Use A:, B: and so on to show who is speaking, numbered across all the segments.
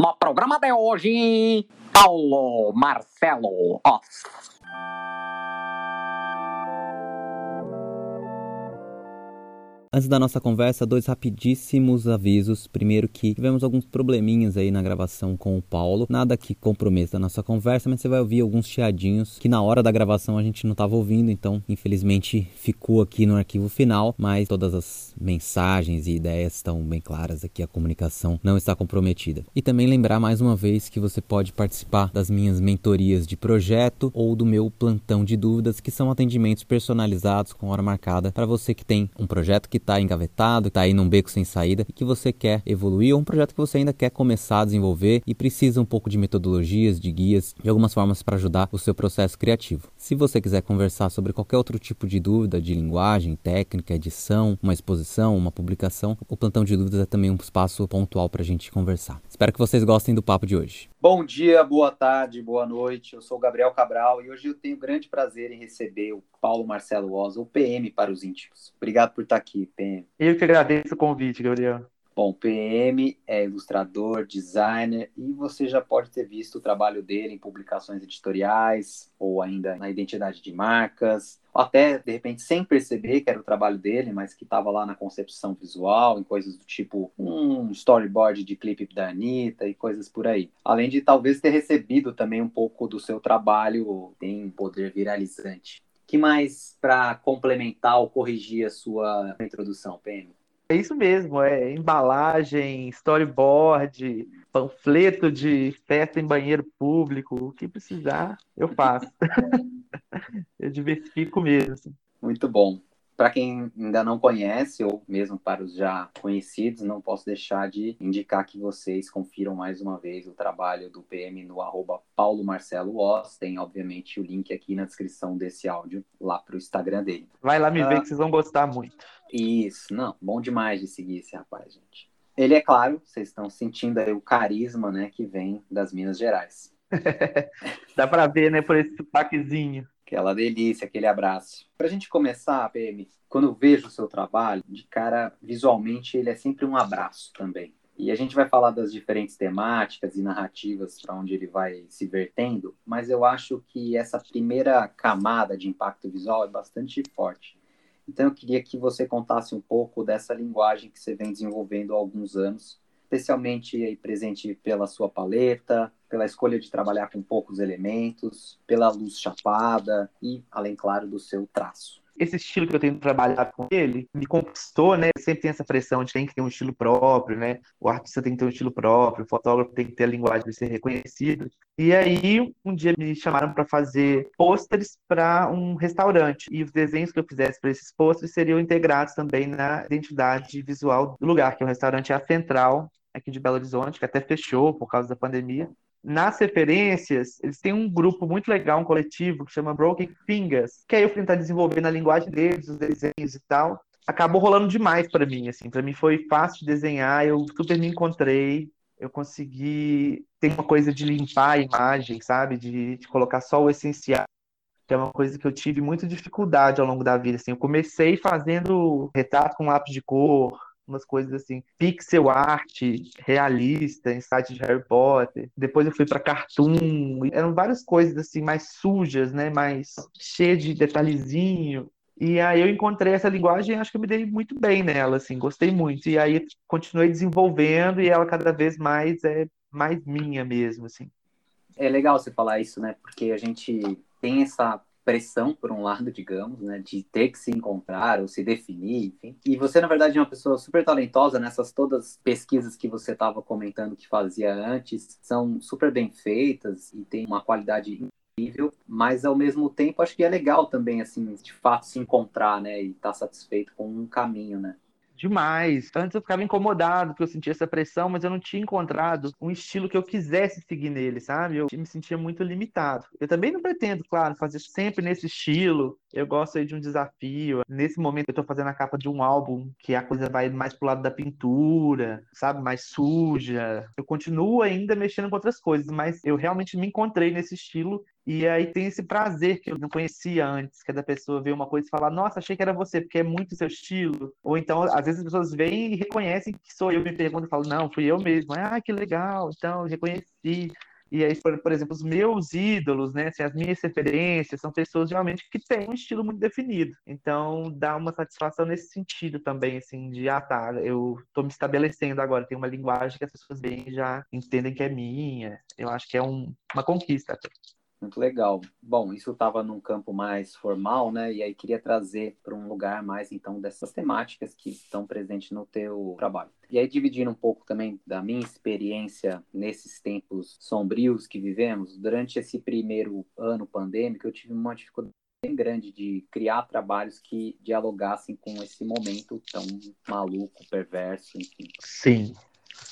A: No programa de hoje, Paulo Marcelo Oss.
B: Antes da nossa conversa, dois rapidíssimos avisos. Primeiro que tivemos alguns probleminhas aí na gravação com o Paulo. Nada que comprometa a nossa conversa, mas você vai ouvir alguns chiadinhos que na hora da gravação a gente não estava ouvindo, então infelizmente ficou aqui no arquivo final, mas todas as mensagens e ideias estão bem claras aqui, a comunicação não está comprometida. E também lembrar mais uma vez que você pode participar das minhas mentorias de projeto ou do meu plantão de dúvidas, que são atendimentos personalizados com hora marcada para você que tem um projeto que está engavetado, está aí num beco sem saída e que você quer evoluir, ou um projeto que você ainda quer começar a desenvolver e precisa um pouco de metodologias, de guias, de algumas formas para ajudar o seu processo criativo. Se você quiser conversar sobre qualquer outro tipo de dúvida de linguagem, técnica, edição, uma exposição, uma publicação, o plantão de dúvidas é também um espaço pontual para a gente conversar. Espero que vocês gostem do papo de hoje.
C: Bom dia, boa tarde, boa noite. Eu sou Gabriel Cabral e hoje eu tenho grande prazer em receber o Paulo Marcelo Oza, o PM para os íntimos. Obrigado por estar aqui, PM.
D: Eu que agradeço o convite, Gabriel.
C: Bom, PM é ilustrador, designer e você já pode ter visto o trabalho dele em publicações editoriais ou ainda na identidade de marcas, até de repente sem perceber que era o trabalho dele, mas que estava lá na concepção visual, em coisas do tipo um storyboard de clipe da Anitta e coisas por aí. Além de talvez ter recebido também um pouco do seu trabalho, tem poder viralizante. que mais para complementar ou corrigir a sua introdução, PM?
D: É isso mesmo, é embalagem, storyboard, panfleto de festa em banheiro público, o que precisar, eu faço. eu diversifico mesmo.
C: Muito bom. Para quem ainda não conhece, ou mesmo para os já conhecidos, não posso deixar de indicar que vocês confiram mais uma vez o trabalho do PM no arroba Paulo Marcelo Oz. Tem, obviamente, o link aqui na descrição desse áudio, lá para o Instagram dele.
D: Vai lá me
C: Ah.
D: ver que vocês vão gostar muito.
C: Isso, não, bom demais de seguir esse rapaz, gente. Ele é claro, vocês estão sentindo aí o carisma, né, que vem das Minas Gerais.
D: Dá pra ver, né, por esse sotaquezinho.
C: Aquela delícia, aquele abraço. Pra gente começar, PM, quando eu vejo o seu trabalho, de cara, visualmente, ele é sempre um abraço também. E a gente vai falar das diferentes temáticas e narrativas para onde ele vai se vertendo, mas eu acho que essa primeira camada de impacto visual é bastante forte. Então eu queria que você contasse um pouco dessa linguagem que você vem desenvolvendo há alguns anos, especialmente aí presente pela sua paleta, pela escolha de trabalhar com poucos elementos, pela luz chapada e, além, claro, do seu traço.
D: Esse estilo que eu tenho trabalhado com ele me conquistou, né? Sempre tem essa pressão de tem que ter um estilo próprio, né? O artista tem que ter um estilo próprio, o fotógrafo tem que ter a linguagem para ser reconhecido. E aí, um dia me chamaram para fazer pôsteres para um restaurante. E os desenhos que eu fizesse para esses pôsteres seriam integrados também na identidade visual do lugar, que é o restaurante é a Central, aqui de Belo Horizonte, que até fechou por causa da pandemia. Nas referências, eles têm um grupo muito legal, um coletivo, que chama Broken Fingers, que aí eu fui tentar desenvolver na linguagem deles, os desenhos e tal. Acabou rolando demais para mim, assim. Para mim foi fácil de desenhar, eu super me encontrei. Eu consegui ter uma coisa de limpar a imagem, sabe? De, de colocar só o essencial. Que é uma coisa que eu tive muita dificuldade ao longo da vida, assim. Eu comecei fazendo retrato com lápis de cor, umas coisas assim, pixel art, realista, em site de Harry Potter. Depois eu fui para cartoon, eram várias coisas assim mais sujas, né, mais cheias de detalhezinho. E aí eu encontrei essa linguagem, e acho que eu me dei muito bem nela, assim, gostei muito. E aí continuei desenvolvendo e ela cada vez mais é mais minha mesmo, assim.
C: É legal você falar isso, né? Porque a gente tem essa pressão, por um lado, digamos, né? De ter que se encontrar ou se definir, enfim. E você, na verdade, é uma pessoa super talentosa nessas todas pesquisas que você estava comentando que fazia antes. São super bem feitas e tem uma qualidade incrível, mas ao mesmo tempo acho que é legal também, assim, de fato se encontrar, né? E estar satisfeito com um caminho, né?
D: Demais. Antes eu ficava incomodado porque eu sentia essa pressão, mas eu não tinha encontrado um estilo que eu quisesse seguir nele, sabe? Eu me sentia muito limitado. Eu também não pretendo, claro, fazer sempre nesse estilo. Eu gosto aí de um desafio. Nesse momento eu tô fazendo a capa de um álbum que a coisa vai mais pro lado da pintura, sabe? Mais suja. Eu continuo ainda mexendo com outras coisas, mas eu realmente me encontrei nesse estilo E aí tem esse prazer que eu não conhecia antes, que é da pessoa ver uma coisa e falar, nossa, achei que era você, porque é muito seu estilo. Ou então, às vezes as pessoas vêm e reconhecem que sou eu, me perguntam e falam, não, fui eu mesmo. Ah, que legal, então, reconheci. E aí, por, por, exemplo, os meus ídolos, né, assim, as minhas referências, são pessoas realmente que têm um estilo muito definido. Então, dá uma satisfação nesse sentido também, assim, de, ah, tá, eu tô me estabelecendo agora, tem uma linguagem que as pessoas bem já entendem que é minha. Eu acho que é um, uma conquista.
C: Muito legal. Bom, isso estava num campo mais formal, né? E aí queria trazer para um lugar mais, então, dessas temáticas que estão presentes no teu trabalho. E aí, dividindo um pouco também da minha experiência nesses tempos sombrios que vivemos, durante esse primeiro ano pandêmico, eu tive uma dificuldade bem grande de criar trabalhos que dialogassem com esse momento tão maluco, perverso, enfim.
D: Sim.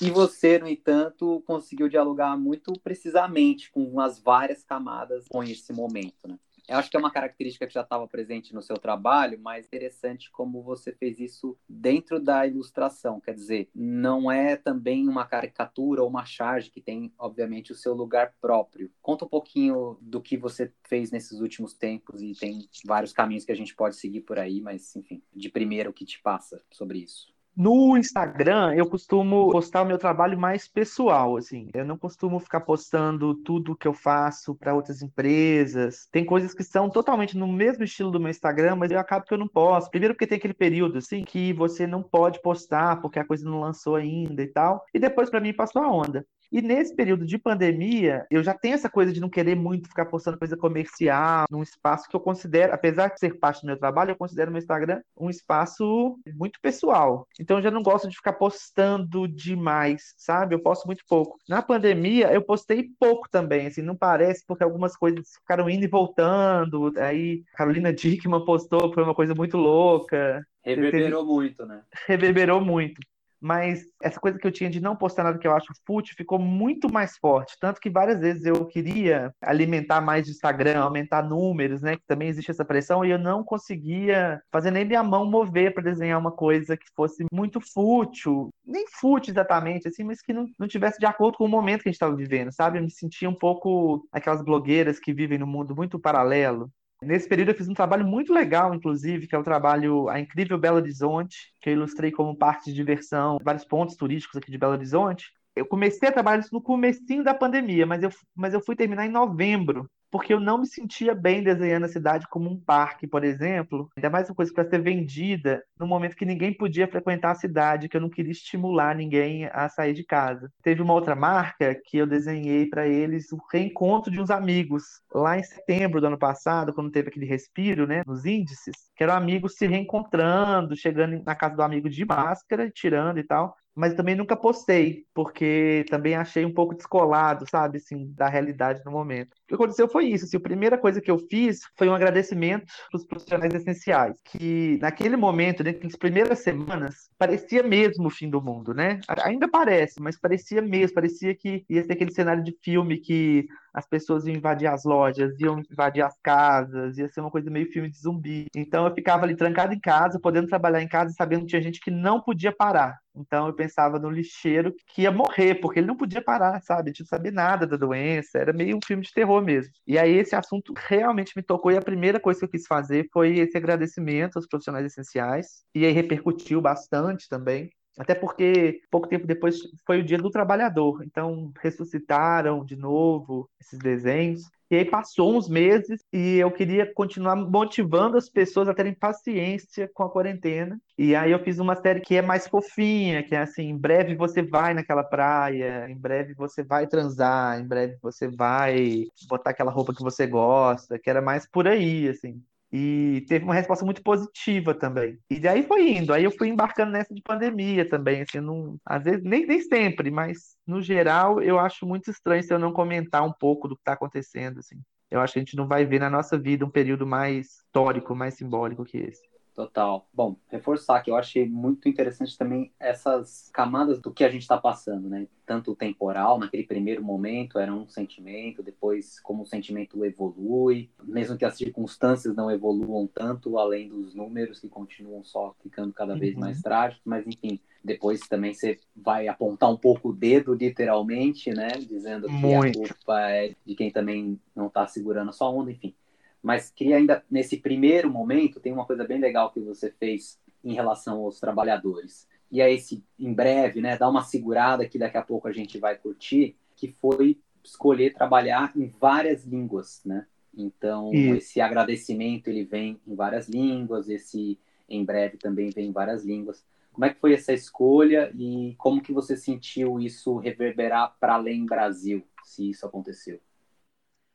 C: E você, no entanto, conseguiu dialogar muito precisamente com as várias camadas com esse momento, né? Eu acho que é uma característica que já estava presente no seu trabalho, mas interessante como você fez isso dentro da ilustração. Quer dizer, não é também uma caricatura ou uma charge que tem, obviamente, o seu lugar próprio. Conta um pouquinho do que você fez nesses últimos tempos e tem vários caminhos que a gente pode seguir por aí, mas, enfim, de primeiro, o que te passa sobre isso?
D: No Instagram, eu costumo postar o meu trabalho mais pessoal, assim. Eu não costumo ficar postando tudo que eu faço para outras empresas. Tem coisas que são totalmente no mesmo estilo do meu Instagram, mas eu acabo que eu não posto. Primeiro porque tem aquele período, assim, que você não pode postar porque a coisa não lançou ainda e tal. E depois, para mim, passou a onda. E nesse período de pandemia, eu já tenho essa coisa de não querer muito ficar postando coisa comercial, num espaço que eu considero, apesar de ser parte do meu trabalho, eu considero meu Instagram um espaço muito pessoal. Então eu já não gosto de ficar postando demais, sabe? Eu posto muito pouco. Na pandemia, eu postei pouco também, assim, não parece, porque algumas coisas ficaram indo e voltando. Aí Carolina Dickman postou, foi uma coisa muito louca.
C: Reverberou muito, né?
D: Reverberou muito mas essa coisa que eu tinha de não postar nada que eu acho fútil ficou muito mais forte. Tanto que várias vezes eu queria alimentar mais o Instagram, aumentar números, né? Que também existe essa pressão, e eu não conseguia fazer nem minha mão mover para desenhar uma coisa que fosse muito fútil, nem fútil exatamente, assim, mas que não, não tivesse de acordo com o momento que a gente estava vivendo, sabe? Eu me sentia um pouco aquelas blogueiras que vivem num mundo muito paralelo. Nesse período eu fiz um trabalho muito legal, inclusive, que é o trabalho A Incrível Belo Horizonte, que eu ilustrei como parte de diversão, vários pontos turísticos aqui de Belo Horizonte. Eu comecei a trabalhar isso no comecinho da pandemia, mas eu, mas eu fui terminar em novembro porque eu não me sentia bem desenhando a cidade como um parque, por exemplo. Ainda mais uma coisa para ser vendida no momento que ninguém podia frequentar a cidade, que eu não queria estimular ninguém a sair de casa. Teve uma outra marca que eu desenhei para eles o reencontro de uns amigos lá em setembro do ano passado, quando teve aquele respiro, né, nos índices, que eram amigos se reencontrando, chegando na casa do amigo de máscara, tirando e tal mas também nunca postei, porque também achei um pouco descolado, sabe, assim, da realidade no momento. Que aconteceu foi isso, assim, a primeira coisa que eu fiz foi um agradecimento para os profissionais essenciais, que naquele momento, dentro das primeiras semanas, parecia mesmo o fim do mundo, né? Ainda parece, mas parecia mesmo, parecia que ia ser aquele cenário de filme que as pessoas iam invadir as lojas, iam invadir as casas, ia ser uma coisa meio filme de zumbi. Então eu ficava ali trancado em casa, podendo trabalhar em casa, sabendo que tinha gente que não podia parar. Então eu pensava no lixeiro que ia morrer, porque ele não podia parar, sabe? A gente não sabia nada da doença, era meio um filme de terror mesmo. E aí esse assunto realmente me tocou e a primeira coisa que eu quis fazer foi esse agradecimento aos profissionais essenciais. E aí repercutiu bastante também. Até porque pouco tempo depois foi o Dia do Trabalhador, então ressuscitaram de novo esses desenhos. E aí passou uns meses e eu queria continuar motivando as pessoas a terem paciência com a quarentena. E aí eu fiz uma série que é mais fofinha, que é assim, em breve você vai naquela praia, em breve você vai transar, em breve você vai botar aquela roupa que você gosta, que era mais por aí, assim. E teve uma resposta muito positiva também. E daí foi indo. Aí eu fui embarcando nessa de pandemia também. Assim, não, às vezes, nem, nem sempre, mas no geral, eu acho muito estranho se eu não comentar um pouco do que está acontecendo. Assim. Eu acho que a gente não vai ver na nossa vida um período mais histórico, mais simbólico que esse.
C: Total. Bom, reforçar que eu achei muito interessante também essas camadas do que a gente está passando, né? Tanto o temporal, naquele primeiro momento era um sentimento, depois como o sentimento evolui, mesmo que as circunstâncias não evoluam tanto, além dos números que continuam só ficando cada vez uhum. mais trágicos, mas enfim, depois também você vai apontar um pouco o dedo, literalmente, né? Dizendo que muito. a culpa é de quem também não está segurando a sua onda, enfim. Mas queria ainda, nesse primeiro momento, tem uma coisa bem legal que você fez em relação aos trabalhadores. E é esse, em breve, né, dar uma segurada que daqui a pouco a gente vai curtir, que foi escolher trabalhar em várias línguas, né? Então, esse agradecimento, ele vem em várias línguas, esse em breve também vem em várias línguas. Como é que foi essa escolha e como que você sentiu isso reverberar para além do Brasil, se isso aconteceu?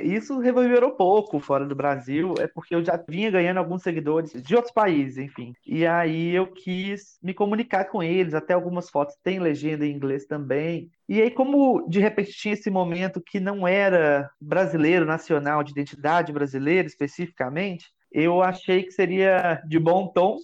D: Isso reverberou pouco fora do Brasil, é porque eu já vinha ganhando alguns seguidores de outros países, enfim. E aí eu quis me comunicar com eles, até algumas fotos têm legenda em inglês também. E aí, como de repente tinha esse momento que não era brasileiro, nacional, de identidade brasileira especificamente, eu achei que seria de bom tom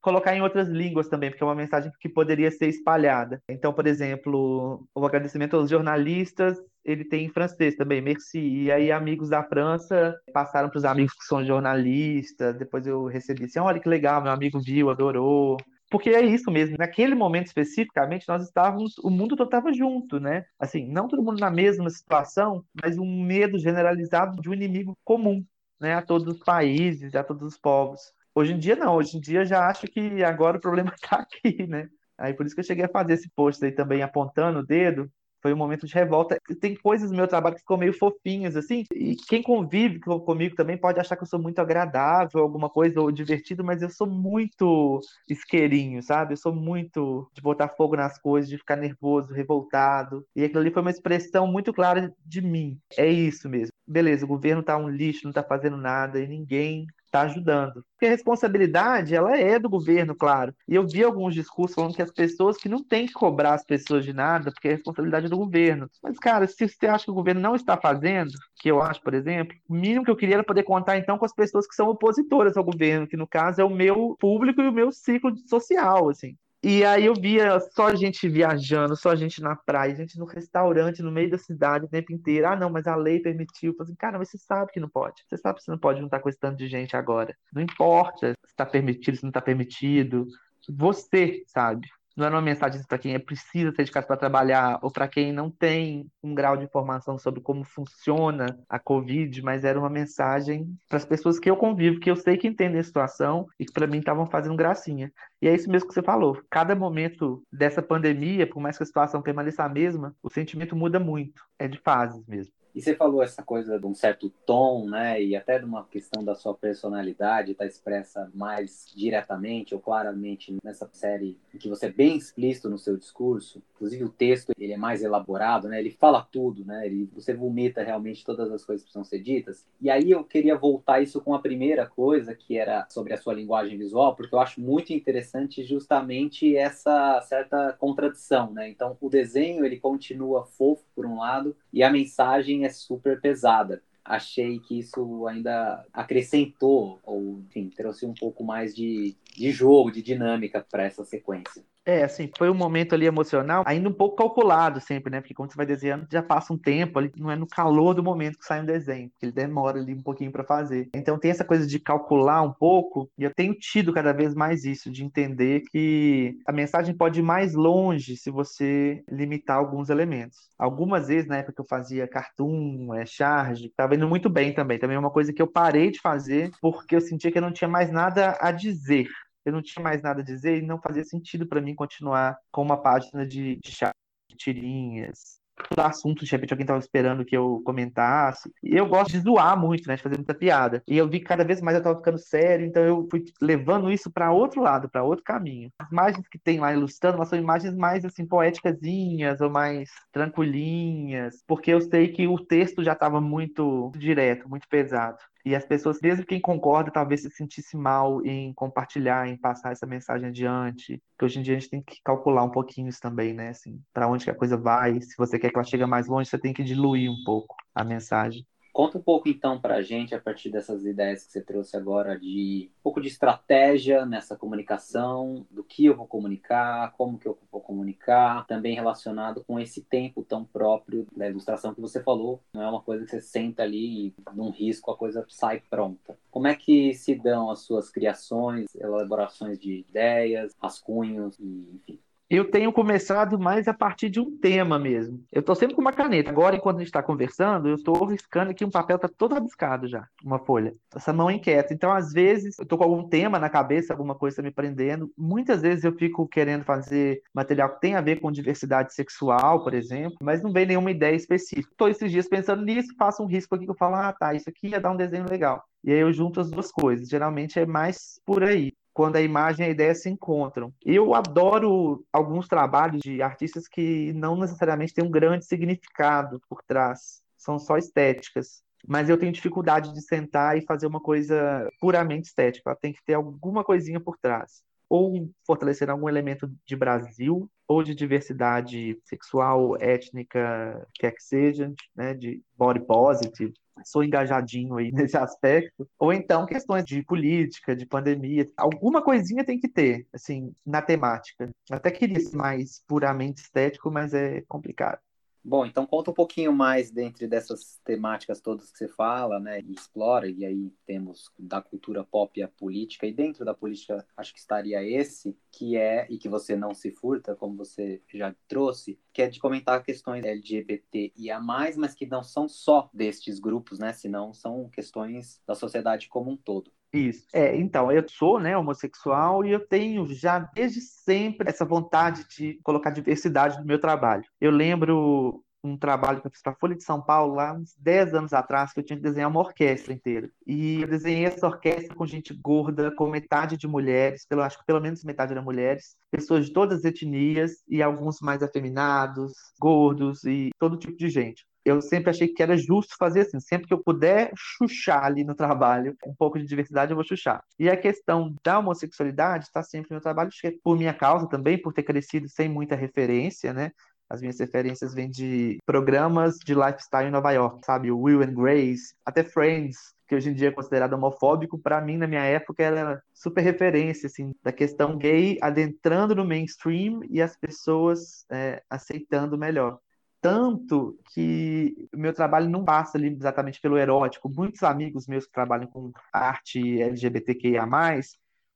D: colocar em outras línguas também, porque é uma mensagem que poderia ser espalhada. Então, por exemplo, o agradecimento aos jornalistas, ele tem em francês também, merci. E aí, amigos da França passaram para os amigos que são jornalistas. Depois eu recebi assim: olha que legal, meu amigo viu, adorou. Porque é isso mesmo, naquele momento especificamente, nós estávamos, o mundo todo estava junto, né? Assim, não todo mundo na mesma situação, mas um medo generalizado de um inimigo comum, né? A todos os países, a todos os povos. Hoje em dia, não. Hoje em dia, já acho que agora o problema está aqui, né? Aí por isso que eu cheguei a fazer esse post aí também apontando o dedo. Foi um momento de revolta. Tem coisas no meu trabalho que ficou meio fofinhas, assim. E quem convive comigo também pode achar que eu sou muito agradável, alguma coisa, ou divertido, mas eu sou muito isqueirinho, sabe? Eu sou muito de botar fogo nas coisas, de ficar nervoso, revoltado. E aquilo ali foi uma expressão muito clara de mim. É isso mesmo. Beleza, o governo tá um lixo, não tá fazendo nada, e ninguém está ajudando. Porque a responsabilidade, ela é do governo, claro. E eu vi alguns discursos falando que as pessoas que não têm que cobrar as pessoas de nada, porque a responsabilidade é do governo. Mas, cara, se você acha que o governo não está fazendo, que eu acho, por exemplo, o mínimo que eu queria era poder contar, então, com as pessoas que são opositoras ao governo, que no caso é o meu público e o meu ciclo social, assim. E aí eu via só gente viajando, só gente na praia, gente no restaurante, no meio da cidade o tempo inteiro. Ah, não, mas a lei permitiu. Eu assim, cara, mas você sabe que não pode. Você sabe que você não pode juntar com esse tanto de gente agora. Não importa se está permitido, se não está permitido. Você sabe não era uma mensagem para quem é precisa ser dedicado para trabalhar ou para quem não tem um grau de informação sobre como funciona a Covid, mas era uma mensagem para as pessoas que eu convivo, que eu sei que entendem a situação e que para mim estavam fazendo gracinha. E é isso mesmo que você falou. Cada momento dessa pandemia, por mais que a situação permaneça a mesma, o sentimento muda muito. É de fases mesmo.
C: E você falou essa coisa de um certo tom, né? E até de uma questão da sua personalidade, tá expressa mais diretamente ou claramente nessa série, em que você é bem explícito no seu discurso. Inclusive o texto ele é mais elaborado, né? Ele fala tudo, né? Ele, você vomita realmente todas as coisas que precisam ser ditas. E aí eu queria voltar isso com a primeira coisa, que era sobre a sua linguagem visual, porque eu acho muito interessante justamente essa certa contradição, né? Então o desenho ele continua fofo por um lado e a mensagem é super pesada. Achei que isso ainda acrescentou, ou enfim, trouxe um pouco mais de, de jogo, de dinâmica para essa sequência.
D: É, assim, foi um momento ali emocional, ainda um pouco calculado sempre, né? Porque quando você vai desenhando, já passa um tempo ali, não é no calor do momento que sai um desenho, porque ele demora ali um pouquinho para fazer. Então tem essa coisa de calcular um pouco, e eu tenho tido cada vez mais isso, de entender que a mensagem pode ir mais longe se você limitar alguns elementos. Algumas vezes, na época que eu fazia cartoon, é, charge, estava indo muito bem também. Também é uma coisa que eu parei de fazer porque eu sentia que eu não tinha mais nada a dizer eu não tinha mais nada a dizer e não fazia sentido para mim continuar com uma página de, de chat, de tirinhas, assunto, de repente alguém estava esperando que eu comentasse. E eu gosto de zoar muito, né? De fazer muita piada. E eu vi que cada vez mais eu estava ficando sério, então eu fui levando isso para outro lado, para outro caminho. As imagens que tem lá ilustrando, elas são imagens mais assim poéticazinhas ou mais tranquilinhas, porque eu sei que o texto já estava muito direto, muito pesado. E as pessoas, mesmo quem concorda, talvez se sentisse mal em compartilhar, em passar essa mensagem adiante. Que hoje em dia a gente tem que calcular um pouquinho isso também, né? Assim, para onde que a coisa vai. Se você quer que ela chegue mais longe, você tem que diluir um pouco a mensagem.
C: Conta um pouco então para a gente, a partir dessas ideias que você trouxe agora, de um pouco de estratégia nessa comunicação, do que eu vou comunicar, como que eu vou comunicar, também relacionado com esse tempo tão próprio da ilustração que você falou. Não é uma coisa que você senta ali e, num risco, a coisa sai pronta. Como é que se dão as suas criações, elaborações de ideias, rascunhos, e, enfim?
D: Eu tenho começado mais a partir de um tema mesmo. Eu estou sempre com uma caneta. Agora, enquanto a gente está conversando, eu estou riscando aqui um papel, está todo rabiscado já, uma folha. Essa mão é inquieta. Então, às vezes, eu estou com algum tema na cabeça, alguma coisa está me prendendo. Muitas vezes eu fico querendo fazer material que tem a ver com diversidade sexual, por exemplo, mas não vem nenhuma ideia específica. Estou esses dias pensando nisso, faço um risco aqui que eu falo, ah, tá, isso aqui ia dar um desenho legal. E aí eu junto as duas coisas. Geralmente é mais por aí quando a imagem e a ideia se encontram. Eu adoro alguns trabalhos de artistas que não necessariamente têm um grande significado por trás, são só estéticas. Mas eu tenho dificuldade de sentar e fazer uma coisa puramente estética. Ela tem que ter alguma coisinha por trás. Ou fortalecer algum elemento de Brasil, ou de diversidade sexual, étnica, quer que seja, né, de body positive, sou engajadinho aí nesse aspecto, ou então questões de política, de pandemia, alguma coisinha tem que ter, assim, na temática. Até queria ser mais puramente estético, mas é complicado.
C: Bom, então conta um pouquinho mais dentro dessas temáticas todas que você fala, né, e explora, e aí temos da cultura pop a política, e dentro da política acho que estaria esse, que é, e que você não se furta, como você já trouxe, que é de comentar questões LGBT e a mais, mas que não são só destes grupos, né, senão são questões da sociedade como um todo.
D: Isso. É, então, eu sou, né, homossexual e eu tenho já desde sempre essa vontade de colocar diversidade no meu trabalho. Eu lembro um trabalho que eu fiz para a Folha de São Paulo, lá uns 10 anos atrás, que eu tinha que desenhar uma orquestra inteira. E eu desenhei essa orquestra com gente gorda, com metade de mulheres, pelo, acho que pelo menos metade eram mulheres, pessoas de todas as etnias e alguns mais afeminados, gordos e todo tipo de gente eu sempre achei que era justo fazer assim, sempre que eu puder chuchar ali no trabalho, um pouco de diversidade eu vou chuchar. E a questão da homossexualidade está sempre no meu trabalho, por minha causa também, por ter crescido sem muita referência, né? As minhas referências vêm de programas de lifestyle em Nova York, sabe? Will and Grace, até Friends, que hoje em dia é considerado homofóbico, para mim, na minha época, era super referência, assim, da questão gay adentrando no mainstream e as pessoas é, aceitando melhor tanto que meu trabalho não passa ali exatamente pelo erótico. Muitos amigos meus que trabalham com arte LGBTQIA+,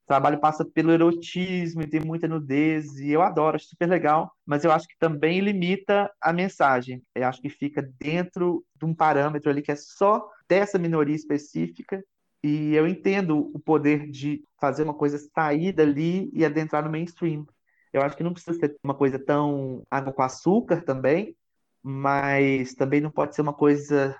D: o trabalho passa pelo erotismo e tem muita nudez, e eu adoro, acho super legal, mas eu acho que também limita a mensagem. Eu acho que fica dentro de um parâmetro ali que é só dessa minoria específica, e eu entendo o poder de fazer uma coisa sair dali e adentrar no mainstream. Eu acho que não precisa ser uma coisa tão água com açúcar também, mas também não pode ser uma coisa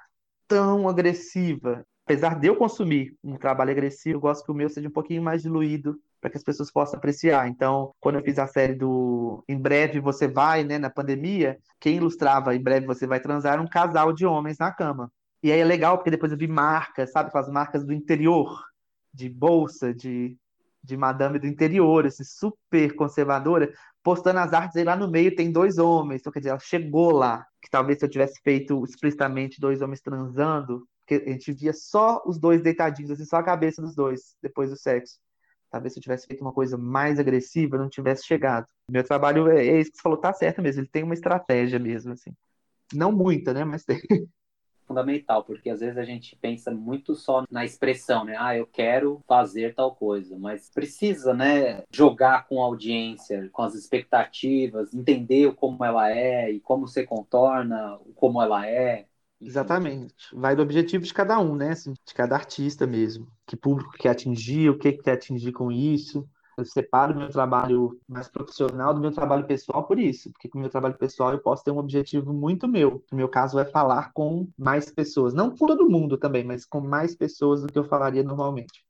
D: tão agressiva. Apesar de eu consumir um trabalho agressivo, eu gosto que o meu seja um pouquinho mais diluído para que as pessoas possam apreciar. Então, quando eu fiz a série do Em Breve Você Vai, né, na pandemia, quem ilustrava Em Breve Você Vai Transar era um casal de homens na cama. E aí é legal, porque depois eu vi marcas, sabe, com as marcas do interior, de bolsa, de, de madame do interior, assim, super conservadora, postando as artes e lá no meio tem dois homens. Então, quer dizer, ela chegou lá. Que talvez se eu tivesse feito explicitamente dois homens transando, porque a gente via só os dois deitadinhos, assim, só a cabeça dos dois depois do sexo. Talvez se eu tivesse feito uma coisa mais agressiva, não tivesse chegado. Meu trabalho é, é isso que você falou, tá certo mesmo. Ele tem uma estratégia mesmo, assim. Não muita, né? Mas tem
C: fundamental, porque às vezes a gente pensa muito só na expressão, né? Ah, eu quero fazer tal coisa, mas precisa, né, jogar com a audiência, com as expectativas, entender como ela é e como você contorna como ela é.
D: Exatamente. Vai do objetivo de cada um, né? Assim, de cada artista mesmo. Que público quer atingir, o que quer atingir com isso. Eu separo meu trabalho mais profissional do meu trabalho pessoal por isso, porque com o meu trabalho pessoal eu posso ter um objetivo muito meu. No meu caso é falar com mais pessoas, não com todo mundo também, mas com mais pessoas do que eu falaria normalmente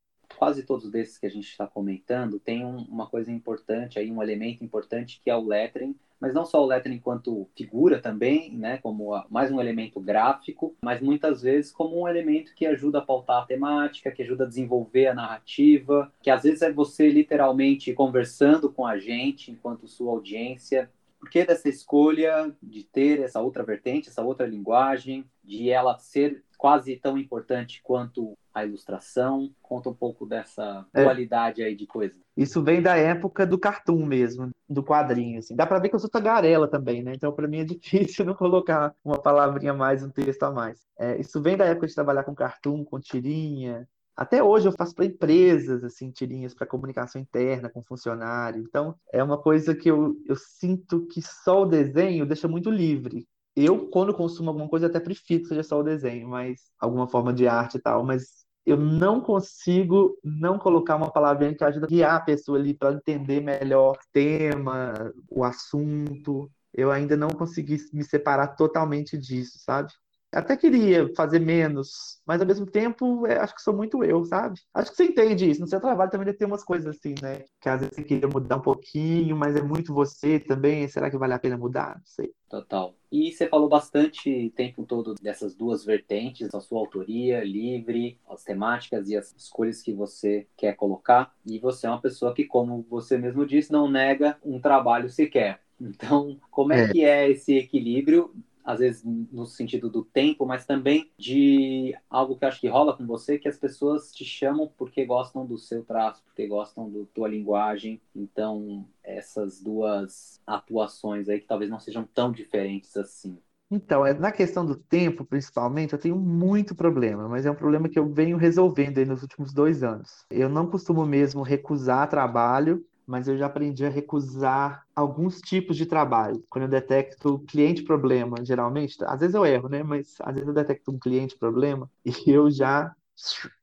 C: quase todos desses que a gente está comentando tem um, uma coisa importante aí, um elemento importante que é o lettering, mas não só o lettering enquanto figura também, né, como a, mais um elemento gráfico, mas muitas vezes como um elemento que ajuda a pautar a temática, que ajuda a desenvolver a narrativa, que às vezes é você literalmente conversando com a gente enquanto sua audiência. Porquê dessa escolha de ter essa outra vertente, essa outra linguagem, de ela ser quase tão importante quanto a ilustração? Conta um pouco dessa
D: É.
C: dualidade aí de coisas.
D: Isso vem da época do cartoon mesmo, do quadrinho, assim. Dá pra ver que eu sou tagarela também, né? Então, pra mim é difícil não colocar uma palavrinha a mais, um texto a mais. É, isso vem da época de trabalhar com cartoon, com tirinha. Até hoje eu faço para empresas, assim, tirinhas para comunicação interna com funcionário. Então, é uma coisa que eu, eu sinto que só o desenho deixa muito livre. Eu, quando consumo alguma coisa, até prefiro que seja só o desenho, mas alguma forma de arte e tal, mas eu não consigo não colocar uma palavrinha que ajuda a guiar a pessoa ali para entender melhor o tema, o assunto. Eu ainda não consegui me separar totalmente disso, sabe? Até queria fazer menos, mas ao mesmo tempo é, acho que sou muito eu, sabe? Acho que você entende isso. No seu trabalho também deve ter umas coisas assim, né? Que às vezes você queria mudar um pouquinho, mas é muito você também. Será que vale a pena mudar? Não sei.
C: Total. E você falou bastante o tempo todo dessas duas vertentes, a sua autoria livre, as temáticas e as escolhas que você quer colocar. E você é uma pessoa que, como você mesmo disse, não nega um trabalho sequer. Então, como é,
D: É.
C: que é esse equilíbrio? Às vezes no sentido do tempo, mas também de algo que acho que rola com você, que as pessoas te chamam porque gostam do seu traço, porque gostam da tua linguagem. Então, essas duas atuações aí que talvez não sejam tão diferentes assim.
D: Então, é, na questão do tempo, principalmente, eu tenho muito problema, mas é um problema que eu venho resolvendo aí nos últimos dois anos. Eu não costumo mesmo recusar trabalho, mas eu já aprendi a recusar alguns tipos de trabalho. Quando eu detecto cliente problema, geralmente, às vezes eu erro, né? Mas às vezes eu detecto um cliente problema e eu já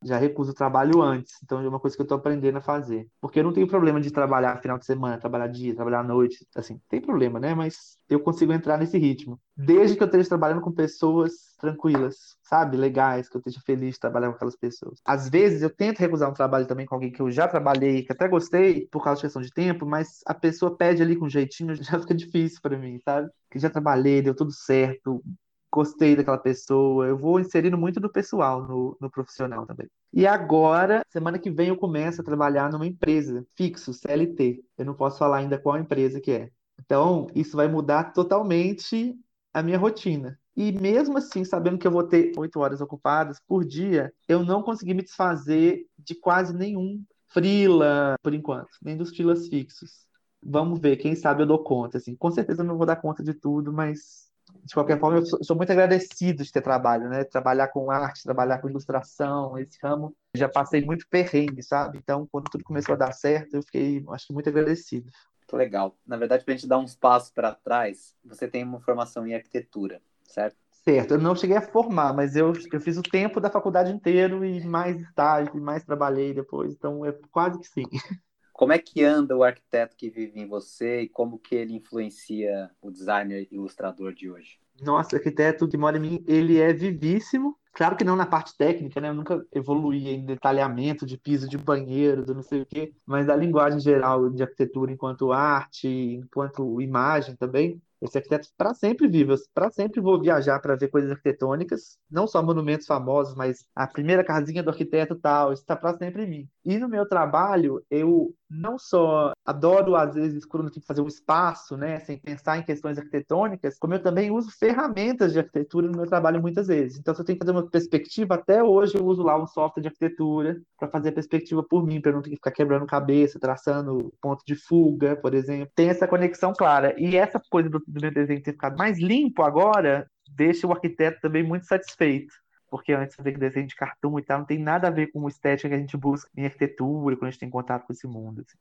D: já recuso o trabalho antes. Então é uma coisa que eu estou aprendendo a fazer. Porque eu não tenho problema de trabalhar final de semana, trabalhar dia, trabalhar noite. Assim, tem problema, né? Mas eu consigo entrar nesse ritmo. Desde que eu esteja trabalhando com pessoas tranquilas, sabe? Legais, que eu esteja feliz de trabalhar com aquelas pessoas. Às vezes eu tento recusar um trabalho também com alguém que eu já trabalhei, que até gostei, por causa de questão de tempo, mas a pessoa pede ali com jeitinho, já fica difícil para mim, sabe? Que já trabalhei, deu tudo certo, gostei daquela pessoa. Eu vou inserindo muito do pessoal no, no profissional também. E agora, semana que vem, eu começo a trabalhar numa empresa fixo, CLT. Eu não posso falar ainda qual empresa que é. Então, isso vai mudar totalmente a minha rotina. E mesmo assim, sabendo que eu vou ter oito horas ocupadas por dia, eu não consegui me desfazer de quase nenhum freela por enquanto, nem dos freelas fixos. Vamos ver, quem sabe eu dou conta, assim. Com certeza eu não vou dar conta de tudo, mas de qualquer forma, eu sou, sou muito agradecido de ter trabalho, né? Trabalhar com arte, trabalhar com ilustração, esse ramo. Já passei muito perrengue, sabe? Então, quando tudo começou a dar certo, eu fiquei, acho que muito agradecido.
C: Legal. Na verdade, para a gente dar uns passos para trás, você tem uma formação em arquitetura, certo?
D: Certo, eu não cheguei a formar, mas eu, eu fiz o tempo da faculdade inteiro e mais estágio, e mais trabalhei depois, então é quase que sim.
C: Como é que anda o arquiteto que vive em você e como que ele influencia o designer ilustrador de hoje?
D: Nossa, o arquiteto que mora em mim, ele é vivíssimo. Claro que não na parte técnica, né? Eu nunca evoluí em detalhamento de piso de banheiro, do não sei o quê, mas da linguagem geral de arquitetura enquanto arte, enquanto imagem também. Esse arquiteto para sempre vive, para sempre vou viajar para ver coisas arquitetônicas, não só monumentos famosos, mas a primeira casinha do arquiteto tal, isso está para sempre em mim. E no meu trabalho, eu não só adoro, às vezes, quando eu que fazer um espaço, né, sem pensar em questões arquitetônicas, como eu também uso ferramentas de arquitetura no meu trabalho muitas vezes. Então, se eu tenho que fazer uma perspectiva, até hoje eu uso lá um software de arquitetura para fazer a perspectiva por mim, para não ter que ficar quebrando cabeça, traçando ponto de fuga, por exemplo. Tem essa conexão clara. E essa coisa do meu desenho ter ficado mais limpo agora deixa o arquiteto também muito satisfeito porque antes você vê que desenho de cartoon e tal não tem nada a ver com estética que a gente busca em arquitetura, quando a gente tem contato com esse mundo. Assim.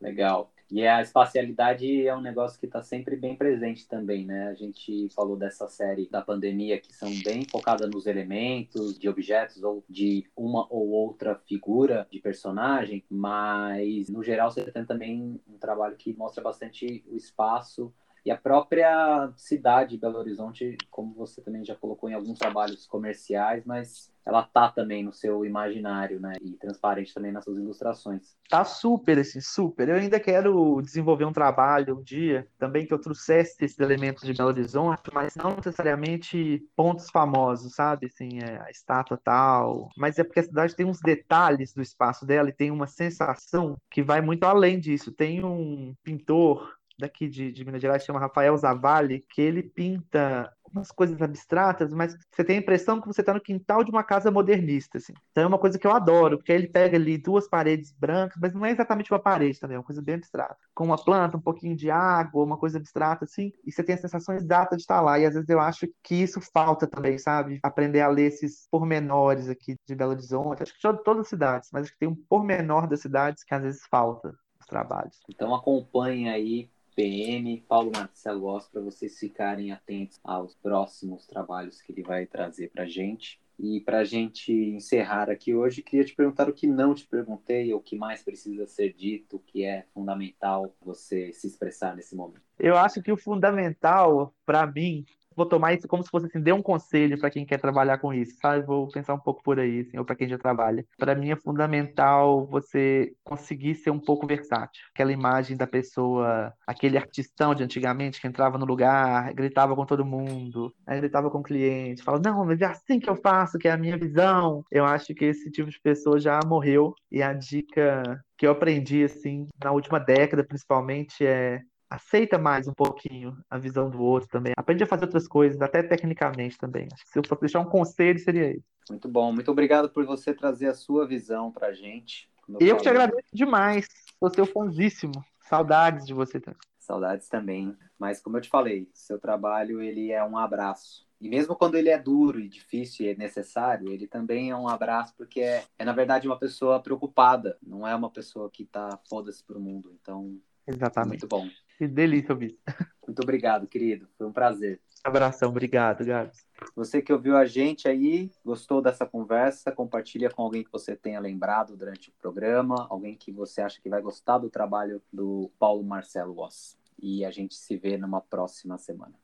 C: Legal. E a espacialidade é um negócio que está sempre bem presente também, né? A gente falou dessa série da pandemia que são bem focadas nos elementos, de objetos ou de uma ou outra figura de personagem, mas no geral você tem também um trabalho que mostra bastante o espaço e a própria cidade de Belo Horizonte, como você também já colocou em alguns trabalhos comerciais, mas ela tá também no seu imaginário, né? E transparente também nas suas ilustrações.
D: Tá super, assim, super. Eu ainda quero desenvolver um trabalho um dia também que eu trouxesse esses elementos de Belo Horizonte, mas não necessariamente pontos famosos, sabe? Assim, é, a estátua tal. Mas é porque a cidade tem uns detalhes do espaço dela e tem uma sensação que vai muito além disso. Tem um pintor daqui de, de Minas Gerais, chama Rafael Zavalli, que ele pinta umas coisas abstratas, mas você tem a impressão que você está no quintal de uma casa modernista, assim. Então é uma coisa que eu adoro, porque ele pega ali duas paredes brancas, mas não é exatamente uma parede também, é uma coisa bem abstrata. Com uma planta, um pouquinho de água, uma coisa abstrata, assim, e você tem a sensação exata de estar lá. E às vezes eu acho que isso falta também, sabe? Aprender a ler esses pormenores aqui de Belo Horizonte, acho que de todas as cidades, mas acho que tem um pormenor das cidades que às vezes falta trabalhos.
C: Então acompanhe aí PM, Paulo Marcelo Oss, para vocês ficarem atentos aos próximos trabalhos que ele vai trazer para gente. E para a gente encerrar aqui hoje, queria te perguntar o que não te perguntei, o que mais precisa ser dito, o que é fundamental você se expressar nesse momento.
D: Eu acho que o fundamental, para mim, vou tomar isso como se fosse assim, dê um conselho para quem quer trabalhar com isso, sabe? Vou pensar um pouco por aí, assim, ou para quem já trabalha. Para mim é fundamental você conseguir ser um pouco versátil. Aquela imagem da pessoa, aquele artistão de antigamente que entrava no lugar, gritava com todo mundo, né? gritava com o cliente, fala: "Não, mas é assim que eu faço, que é a minha visão". Eu acho que esse tipo de pessoa já morreu e a dica que eu aprendi assim na última década, principalmente, é aceita mais um pouquinho a visão do outro também. Aprende a fazer outras coisas, até tecnicamente também. Se eu fosse deixar um conselho, seria isso.
C: Muito bom. Muito obrigado por você trazer a sua visão pra gente.
D: Eu, eu te agradeço demais. Sou seu fãzíssimo. Saudades de você também.
C: Saudades também. Mas como eu te falei, seu trabalho ele é um abraço. E mesmo quando ele é duro e difícil e é necessário, ele também é um abraço porque é, é na verdade uma pessoa preocupada, não é uma pessoa que tá foda-se pro mundo. Então,
D: Exatamente.
C: muito bom.
D: Que delícia ouvir.
C: Muito obrigado, querido. Foi um prazer.
D: Abração, obrigado, Gabs.
C: Você que ouviu a gente aí, gostou dessa conversa, compartilha com alguém que você tenha lembrado durante o programa, alguém que você acha que vai gostar do trabalho do Paulo Marcelo Voss. E a gente se vê numa próxima semana.